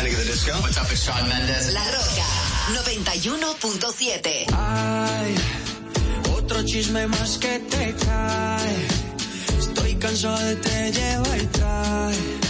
Panic the Disco. What's up, it's Shawn Mendes. La Roca 91.7. Ay, otro chisme más que te cae. Estoy cansado de te llevar y trae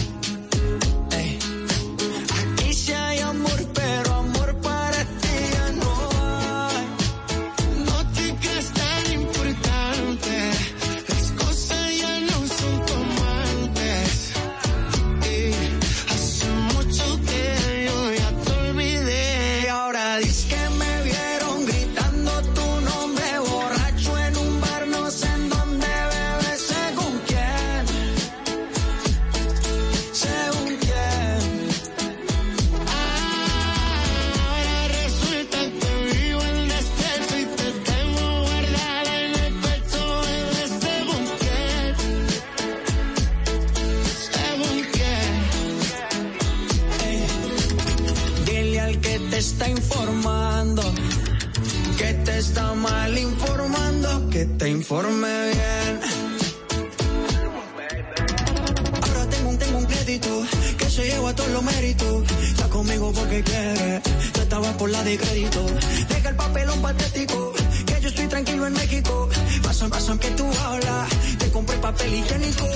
que quiere. Yo estaba por la de crédito. Deja el papelón patético. Que yo estoy tranquilo en México. Paso en paso en que tú hablas. Te compré papel higiénico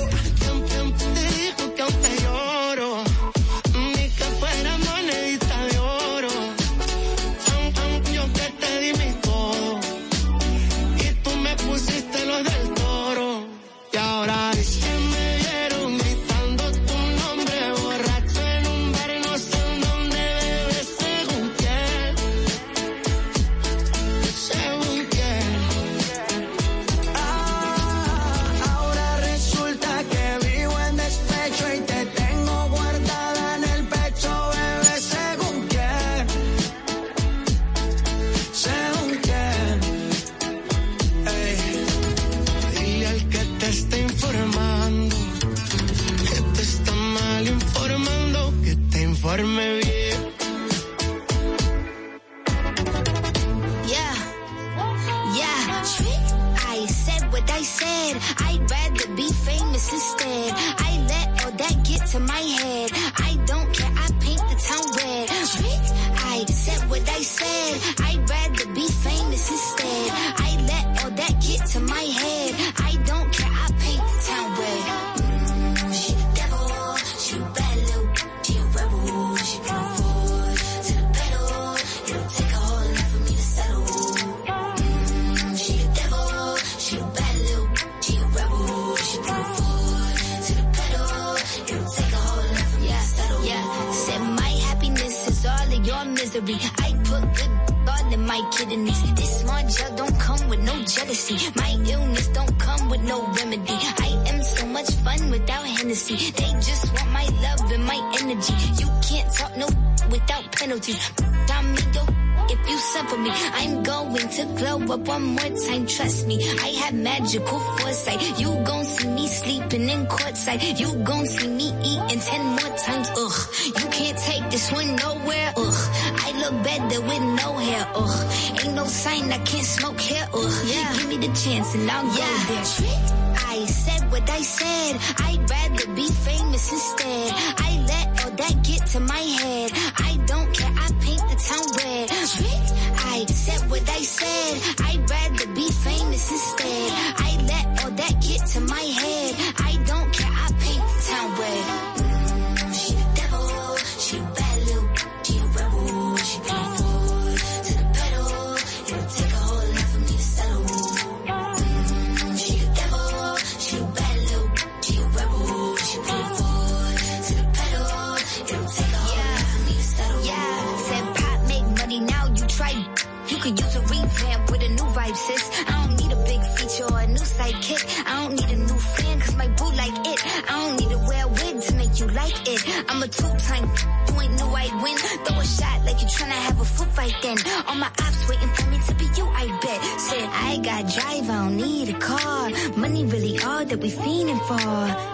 fighting. All my ops waiting for me to be you, I bet. Said I got drive, I don't need a car. Money really all that we fiending for.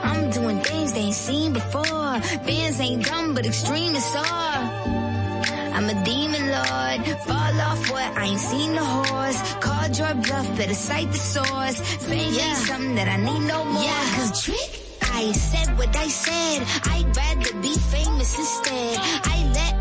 I'm doing things they ain't seen before. Fans ain't dumb, but extremists are. I'm a demon lord. Fall off what? I ain't seen the horse. Called your bluff, better cite the source. Fame yeah. something that I need no more. Yeah, cause trick. I said what I said. I'd rather be famous instead. I let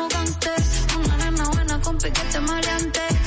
Una nena buena con piquete maleante.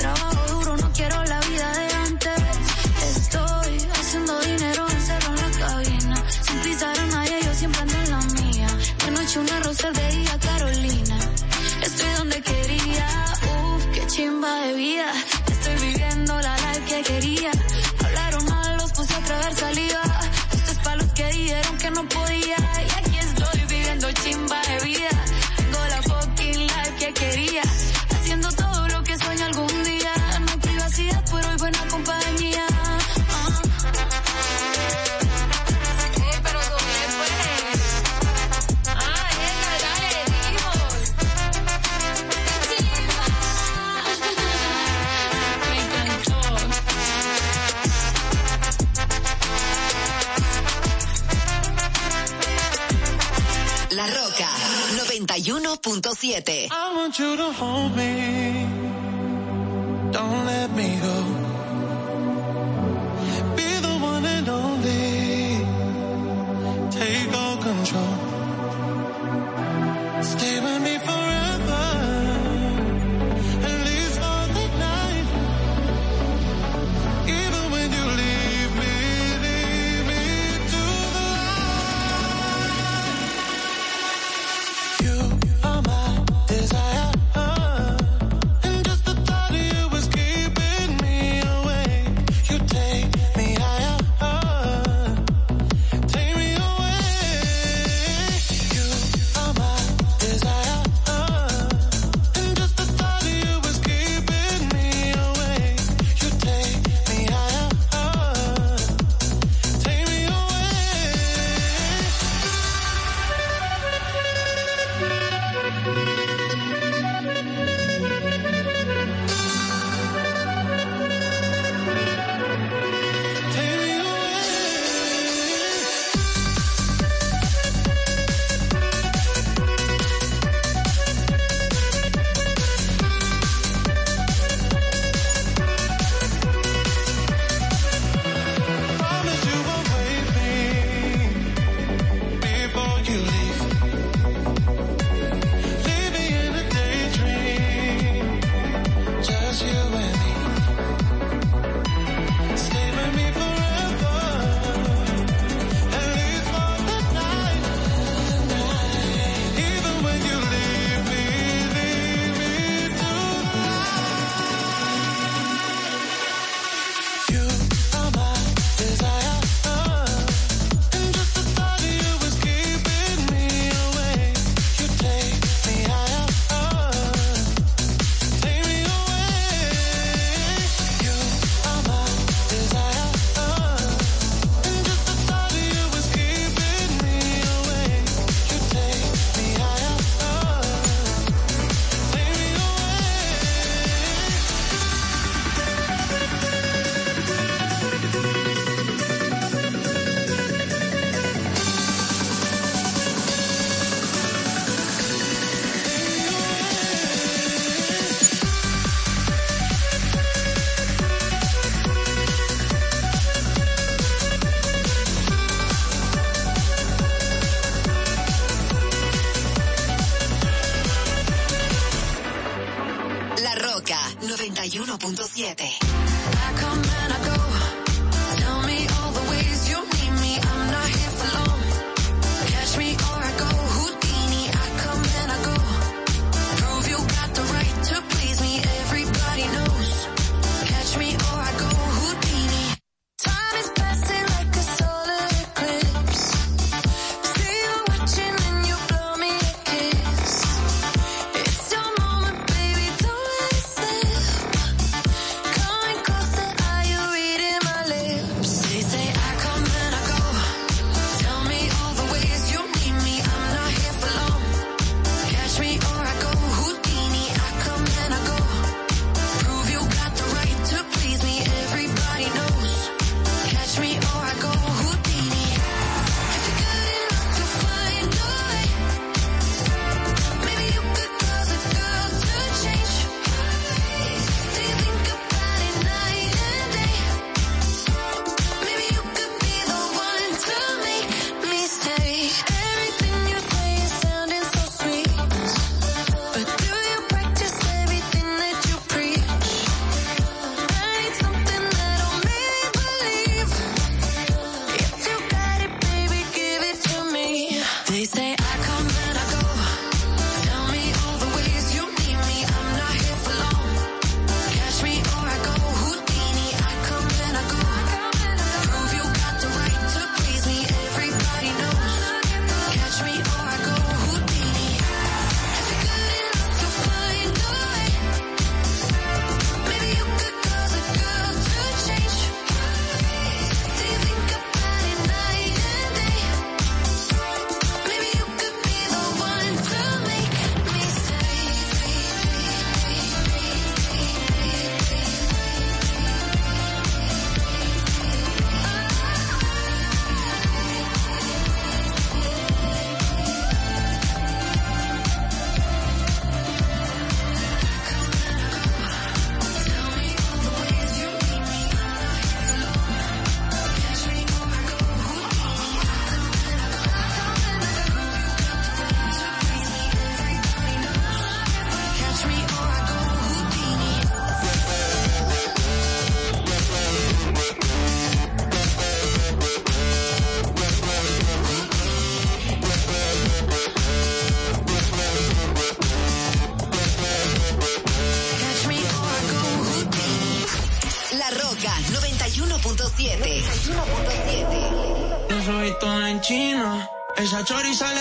shorty, house.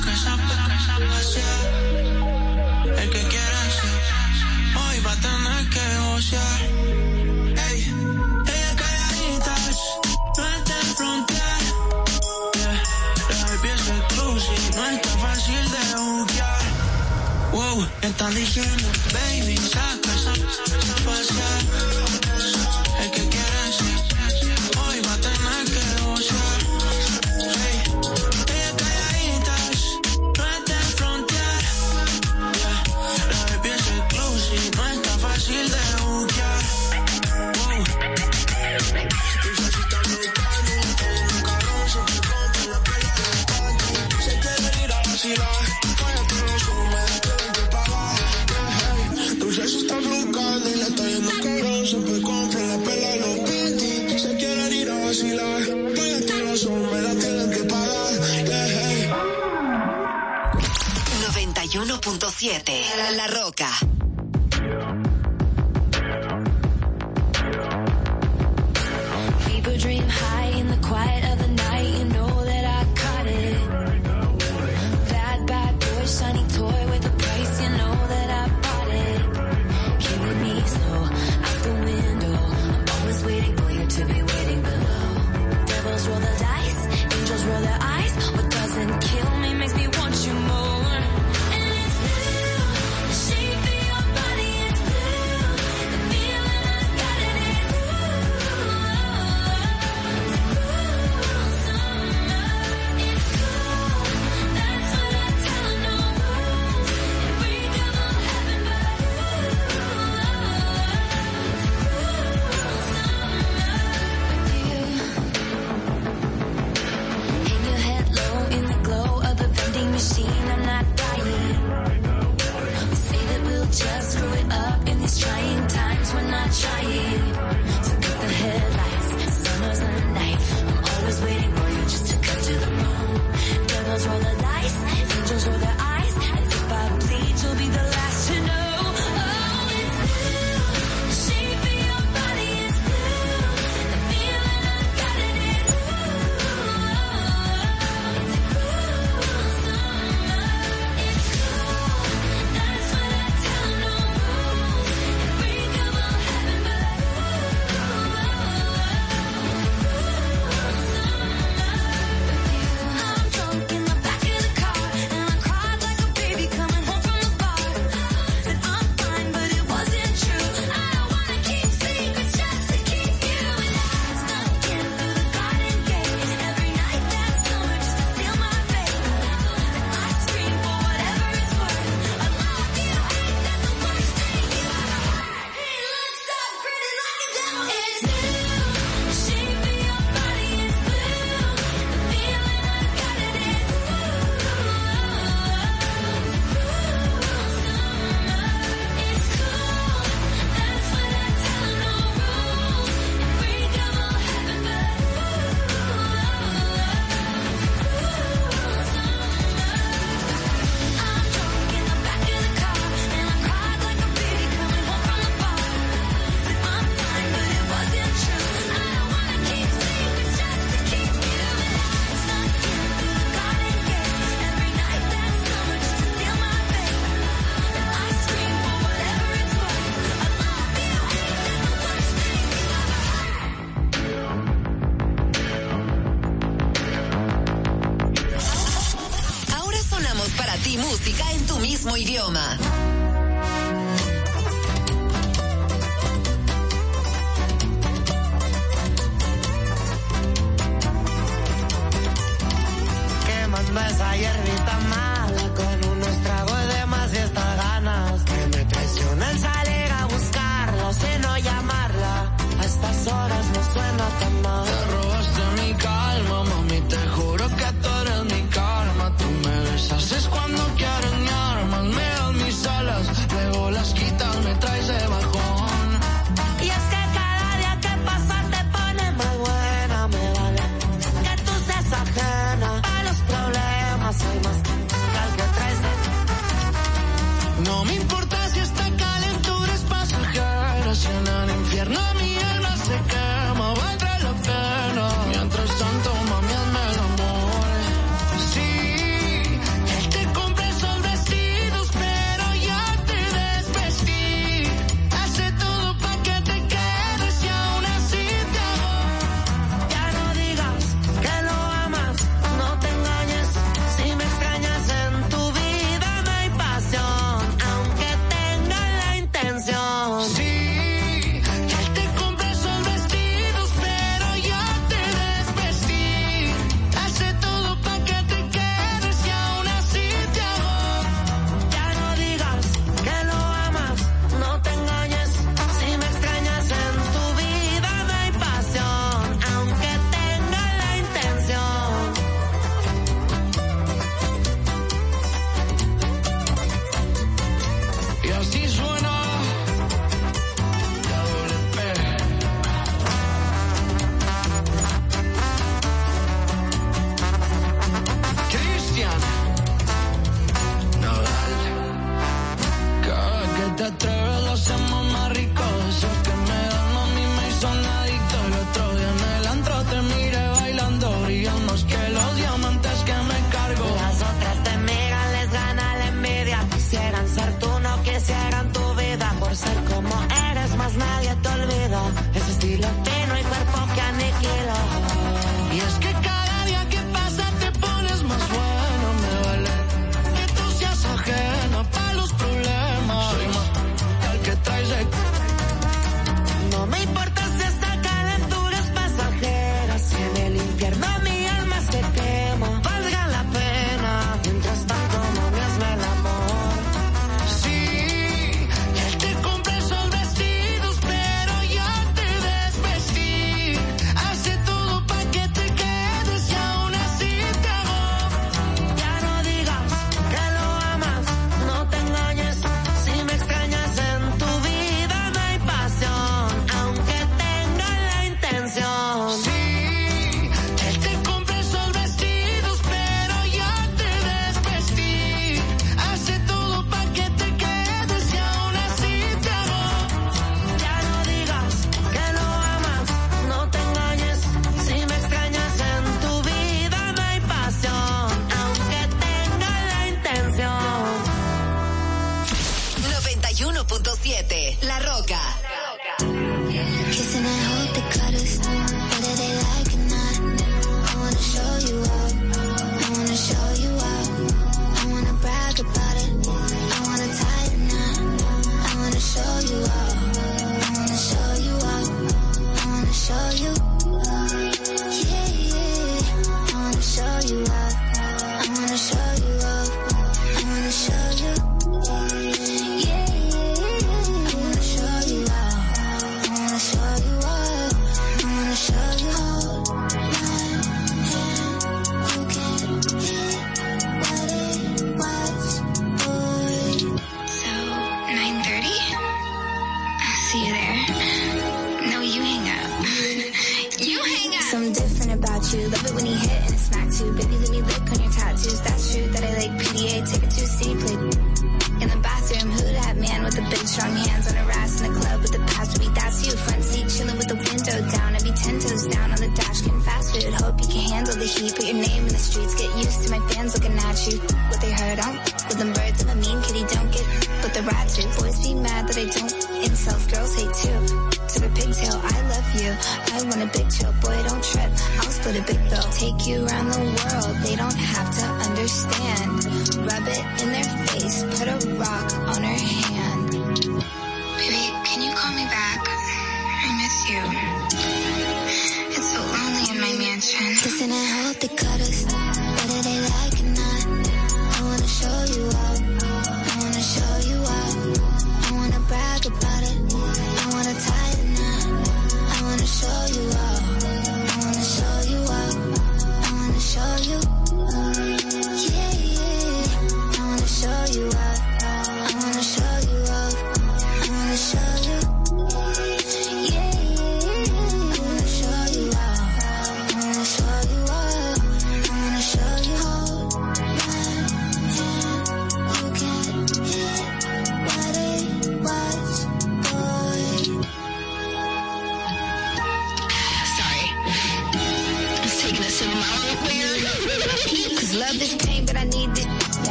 que sabe hacer. El que quiera ser, hoy va a tener que gozar. Ey, ella calladitas, no está en frontear. Yeah, la pieza exclusiva, no está fácil de buquear. Wow, están diciendo, baby. La Roca.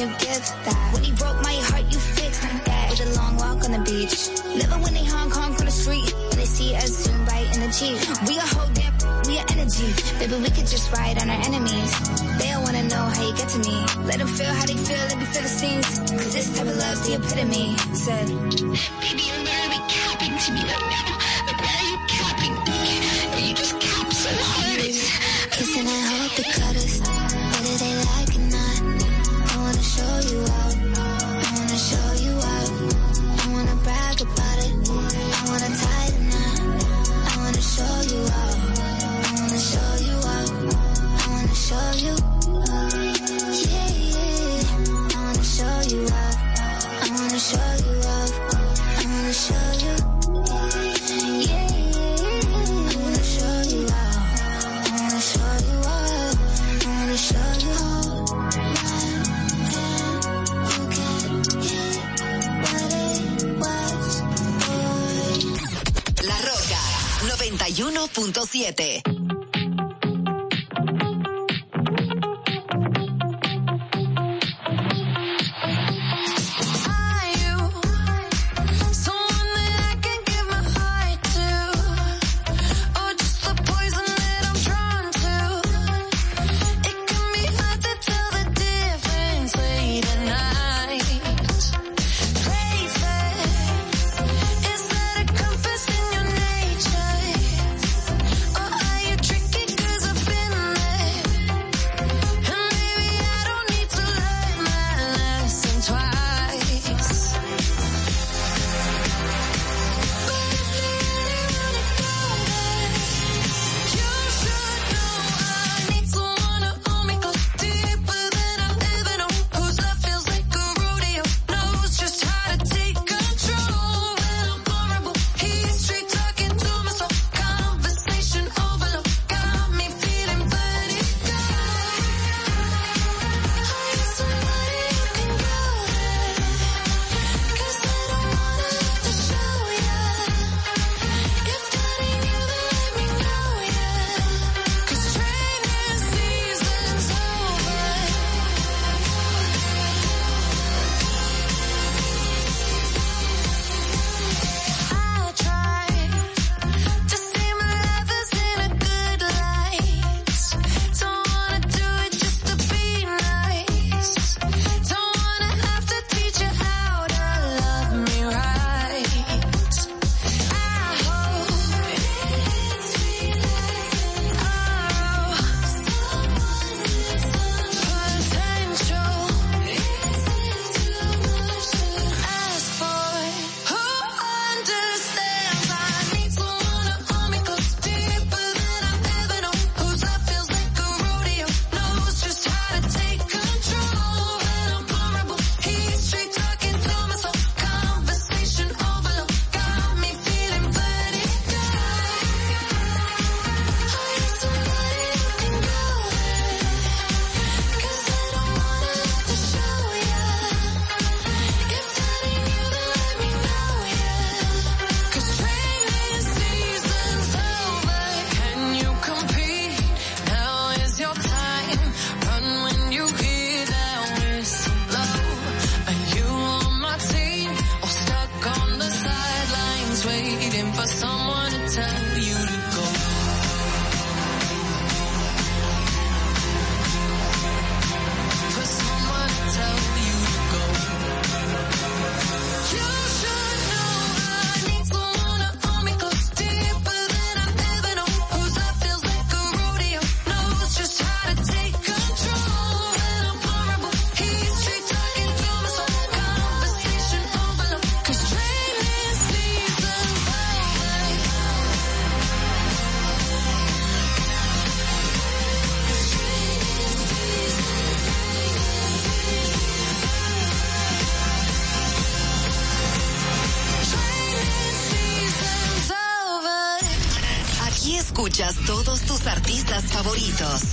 you give that. When he broke my heart, you fixed that. With a long walk on the beach. Living when they Hong Kong on the street. When they see us zoom right in the Jeep. We a whole damn, we a energy. Baby, we could just ride on our enemies. They don't wanna know how you get to me. Let them feel how they feel, let me feel the scenes. Cause this type of love's the epitome. Said, baby, you're literally capping to me right now. Like, why are you capping me? You just cap so hard. Kissing, I hope the cut.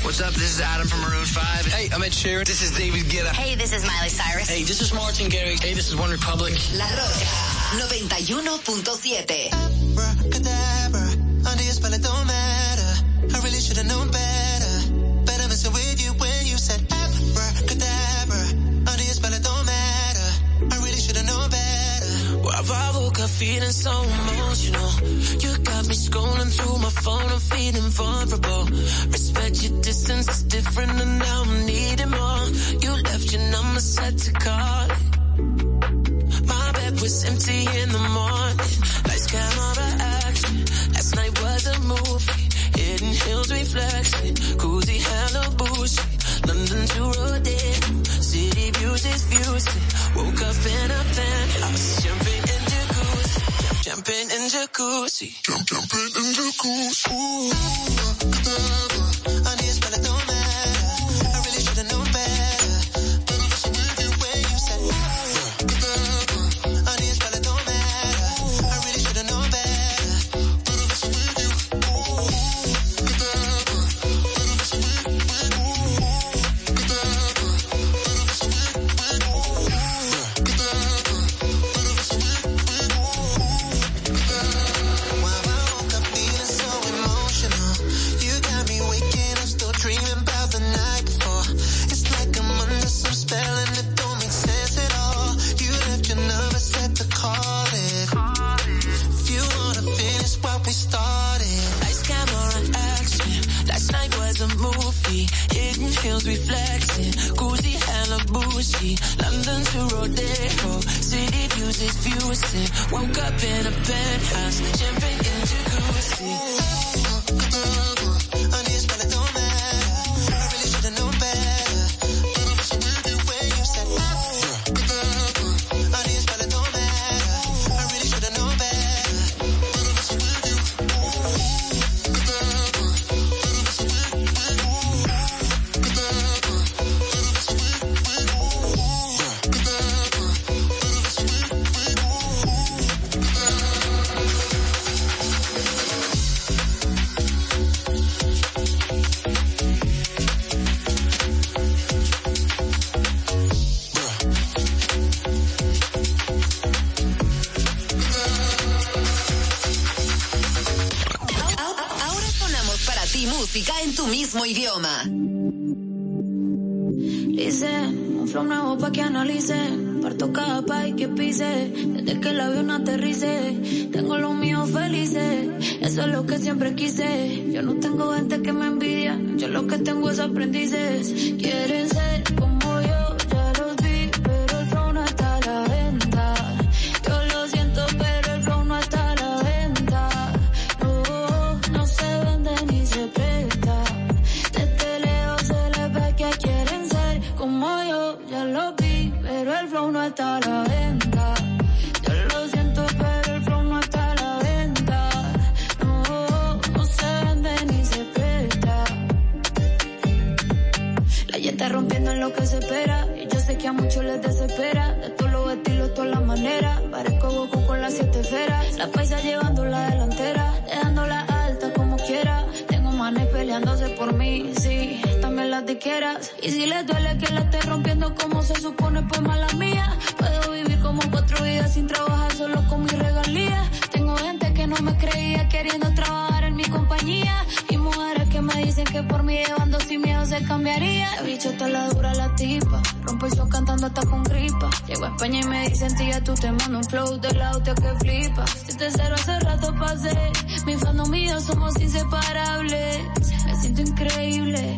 What's up? This is Adam from Maroon 5. Hey, I'm Ed Sheeran. This is David Guetta. Hey, this is Miley Cyrus. Hey, this is Martin Garrix. Hey, this is OneRepublic. La Rocka 91.7. different than Y si les duele que la esté rompiendo como se supone, pues mala mía. Puedo vivir como cuatro vidas sin trabajar solo con mis regalías. Tengo gente que no me creía queriendo trabajar en mi compañía. Y mujeres que me dicen que por mí llevando sin miedo se cambiaría. he bicho está la dura la tipa. Rompo y son cantando hasta con gripa. Llego a España y me dicen tía, tú te mando un flow del auto que flipa. Si te cero hace rato pasé. Mi fan mío somos inseparables. Me siento increíble.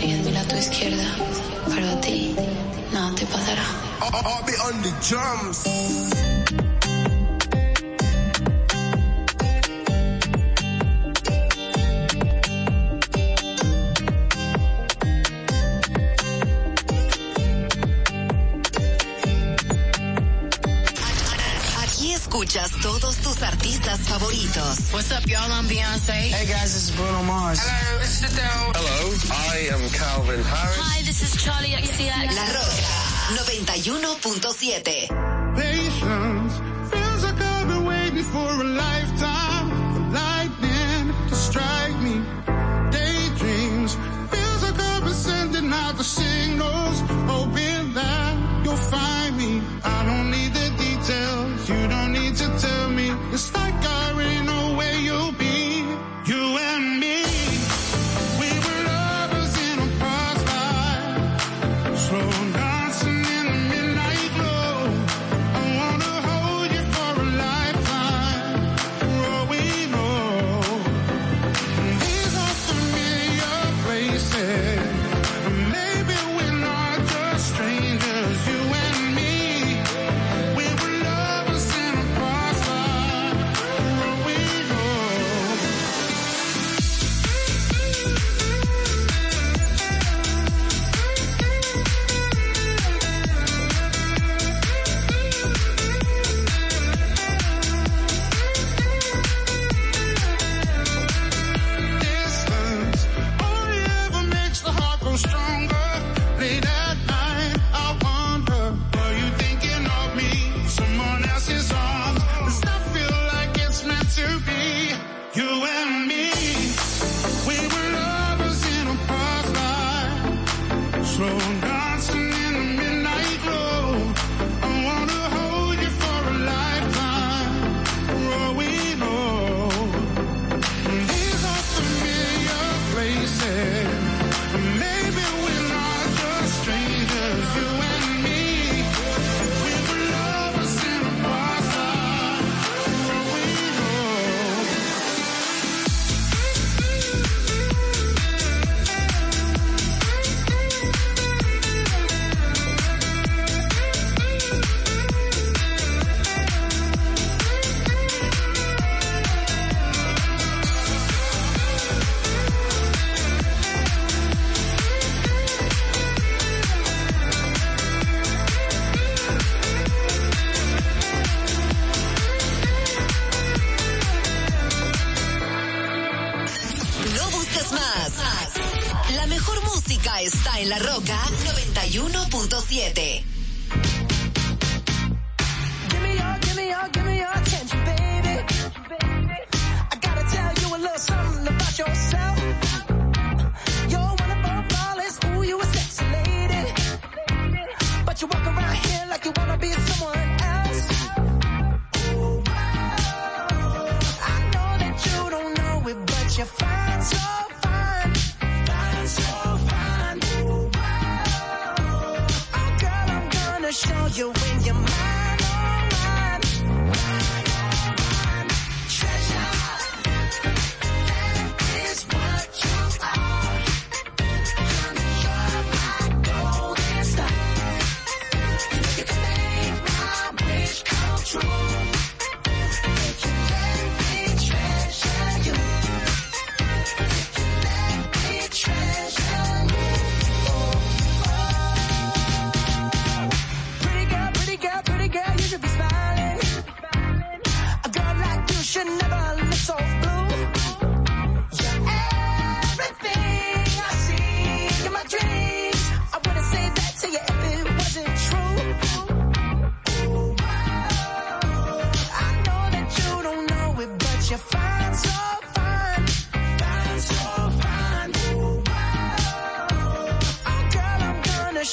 riéndola a tu izquierda, pero a ti nada te pasará. What's up, y'all? I'm Beyonce. Hey, guys, this is Bruno Mars. Hello, it's Adele. Hello, I am Calvin Harris. Hi, this is Charlie XCX. La Roca 91.7. Patience feels like I've been waiting for a life.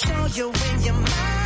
show you when you're mine.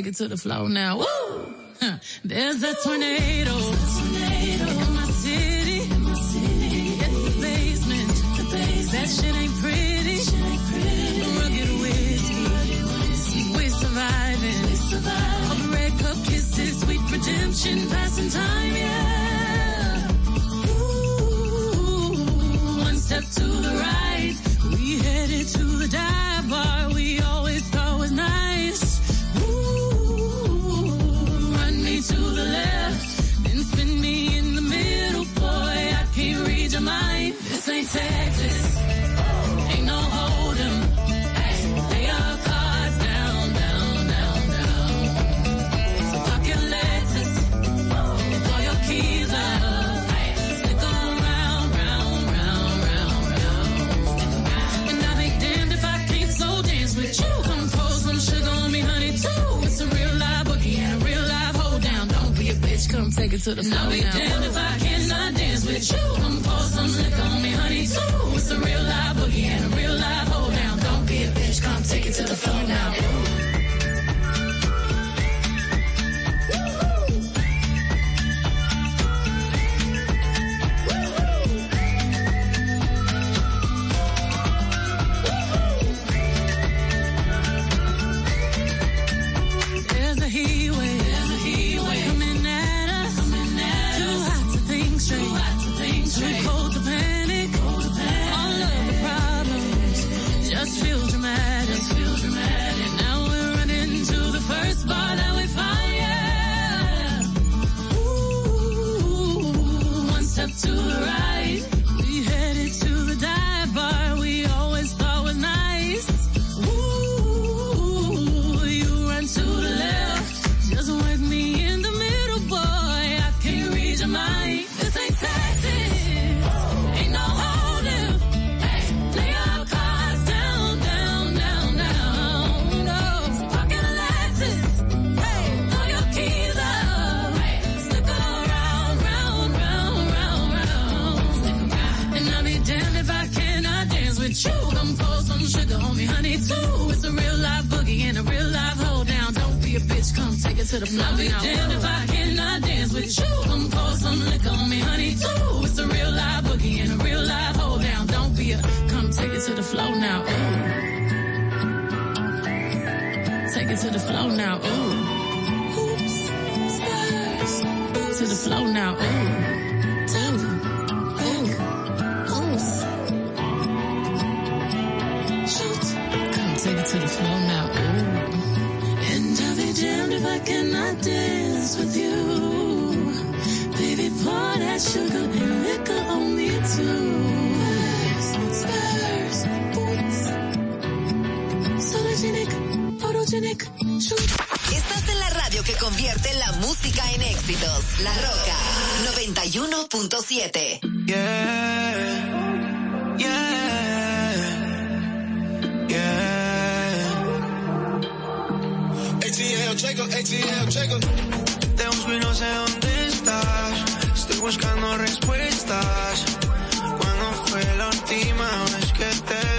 take it to the floor now. Woo! There's a tornado. In my city. That shit ain't pretty. We're surviving. Red cup kisses, sweet redemption. to the floor. I'll be damned if I cannot dance with you. Come pour some liquor on me, honey, too. It's a real live boogie and a real live hold down. Don't be a, come take it to the floor now, ooh. Take it to the floor now, ooh. Oops, to the floor now, ooh. dance with you. Estás en la radio que convierte la música en éxitos. La Roca 91.7. Yeah. Te busco y no sé dónde estás. Estoy buscando respuestas. ¿Cuándo fue la última vez que te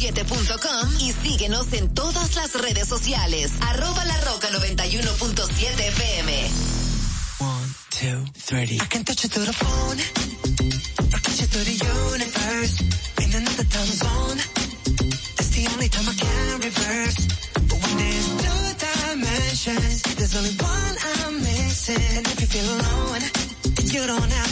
LaRoca917.com y síguenos en todas las redes sociales. Arroba La Roca 91.7 FM. two, three. I can touch you through the phone. Or touch you through the universe. In another time zone. That's the only time I can reverse. But when there's two dimensions, there's only one I'm missing. And if you feel alone, then you don't have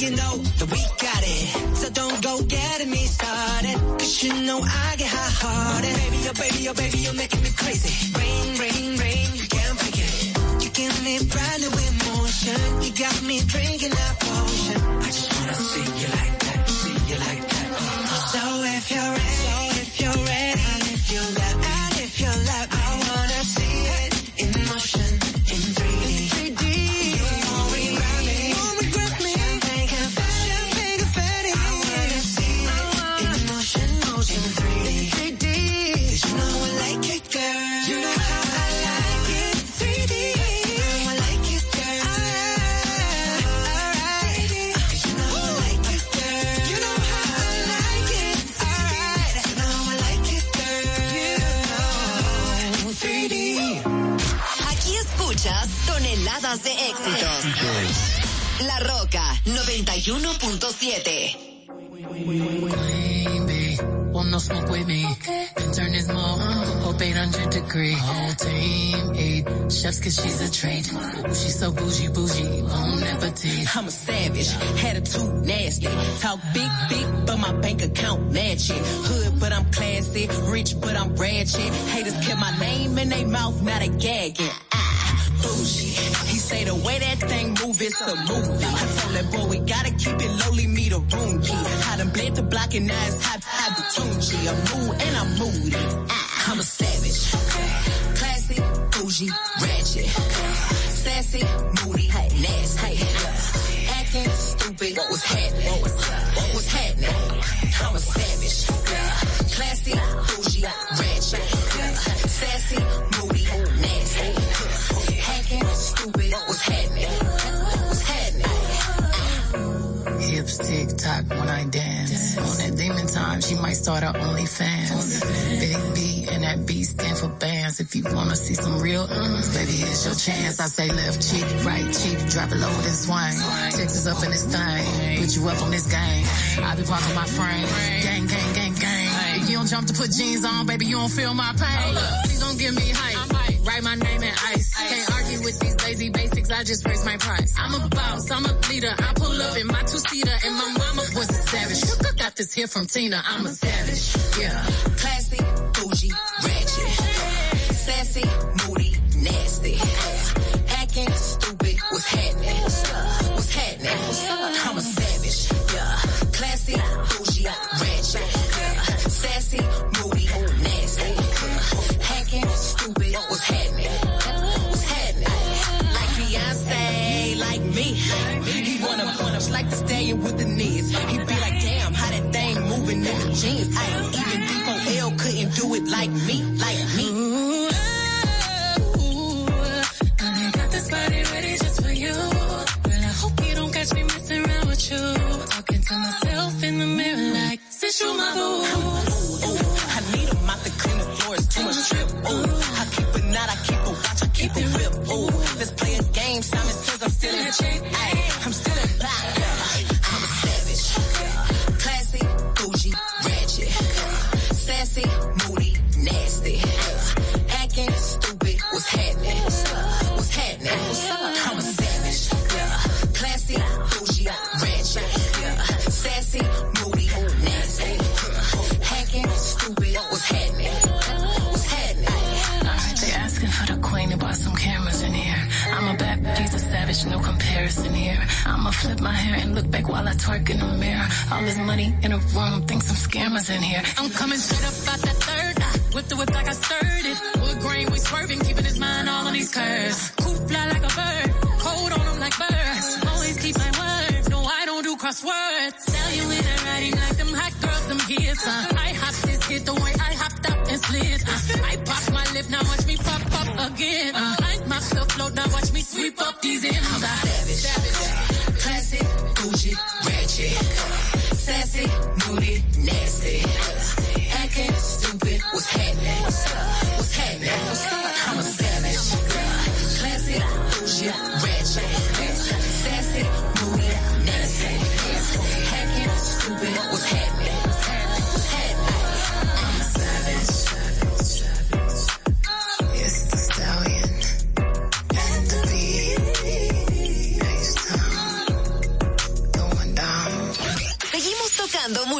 you know that we got it. So don't go getting me started. Cause you know I get hot hearted. Baby, oh baby, oh baby, you're making me crazy. Rain, rain, rain, you can't it. You give me brand new emotion. You got me drinking that potion. Éxitos. La Roca 91.7. Baby, want no smoke with me. Then turn this mug up 800 degree. Whole team eat chefs cause she's a treat. She's so bougie, bougie, bon appetit. I'm a savage, attitude nasty. Talk big, big, but my bank account match it. Hood, but I'm classy. Rich, but I'm ratchet. Haters kept my name in their mouth, now they gagging. Ah, bougie. Say the way that thing move, it's a movie. I told that boy we gotta keep it lowly, me the room key. I done bled the block and now it's hot, hot the tunchi. I'm mood and I'm moody. Ah, I'm a savage. Classy, bougie, ratchet. Sassy, moody, nasty. Acting stupid, what was happening? What was happening? I'm a savage. Classy, bougie, ratchet. Sassy, moody, happening? Hips tick tock when I dance. On that demon time, she might start her OnlyFans. Big B and that B stand for bands. If you wanna see some real uns, baby, here's your chance. I say left cheek, right cheek, drop it low with and swing. Texas up in this thing, put you up on this game. I be parking my frame, gang, gang, gang, gang. If you don't jump to put jeans on, baby, you don't feel my pain. Please don't give me hype. Write my name in ice. Can't argue with these lazy basics. I just raise my price. I'm a boss. I'm a leader. I pull up in my two seater, and my mama was a savage. Look, I Got this here from Tina. I'm a savage. Yeah. Classy, bougie, ratchet. Sassy, moody, nasty. Acting stupid, what's happening? What's happening? I'm a do it like me, like me. I got this body ready just for you. Girl, I hope you don't catch me messing around with you. Talking to myself in the mirror like, since you my boo. I need a mop to clean the floors, too much trip. Ooh, I keep a knot, I keep a watch, I keep a whip. Ooh, let's play a game. Simon says I'm still in check. Ay, flip my hair and look back while I twerk in the mirror. All this money in a room, think some scammers in here. I'm coming straight up out that third. I whip the whip like I stirred it. Wood grain, we swerving, keeping his mind all on these curves. Coop fly like a bird, cold on him like birds. Always keep my word, no I don't do crosswords. Tell you in a writing like them hot girls, them hits. Uh. I hop this hit the way I hopped up and slid. Uh. I pop my lip, now watch me pop up again. Uh. I mop the float, now watch me sweep up these ends. I'm a savage. Sassy, moody, nasty. Acting stupid, what's happening? What's?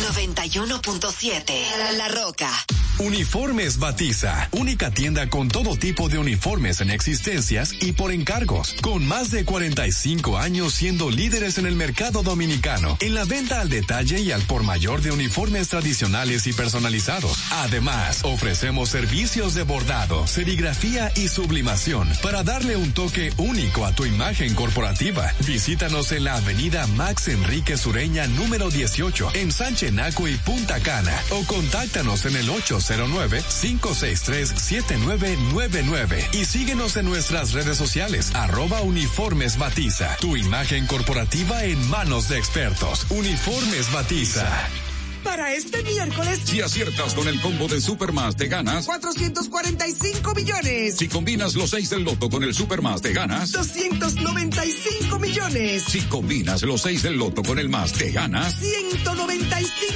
91.7. La Roca. Uniformes Batiza, única tienda con todo tipo de uniformes en existencias y por encargos, con más de 45 años siendo líderes en el mercado dominicano, en la venta al detalle y al por mayor de uniformes tradicionales y personalizados. Además, ofrecemos servicios de bordado, serigrafía y sublimación para darle un toque único a tu imagen corporativa. Visítanos en la avenida Max Enrique Sureña número 18 en Sánchez Naco y Punta Cana o contáctanos en el 809-563-7999 y síguenos en nuestras redes sociales arroba uniformes batiza. Tu imagen corporativa en manos de expertos. Uniformes batiza. Para este miércoles, Si aciertas con el combo de Supermas, te ganas. 445 millones. Si combinas los 6 del loto con el Supermas, te ganas. 295 millones. Si combinas los 6 del loto con el más, te ganas.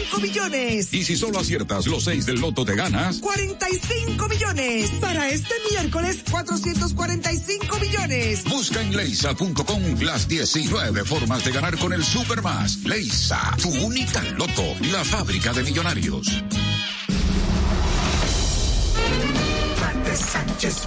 195 millones. Y si solo aciertas los 6 del loto, te ganas. 45 millones. Para este miércoles, 445 millones. Busca en leisa.com las 19 formas de ganar con el Supermas. Leisa, tu única loto, la fábrica de millonarios. Sánchez,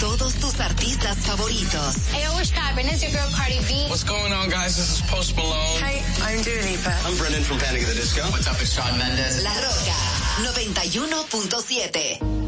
Todos tus artistas favoritos. Hey, what's poppin'? It's your girl Cardi B. What's going on, guys? This is Post Malone. Hey, I'm Dua Lipa. I'm Brendan from Panic at the Disco. What's up? It's Sean Mendes. La Roca 91.7.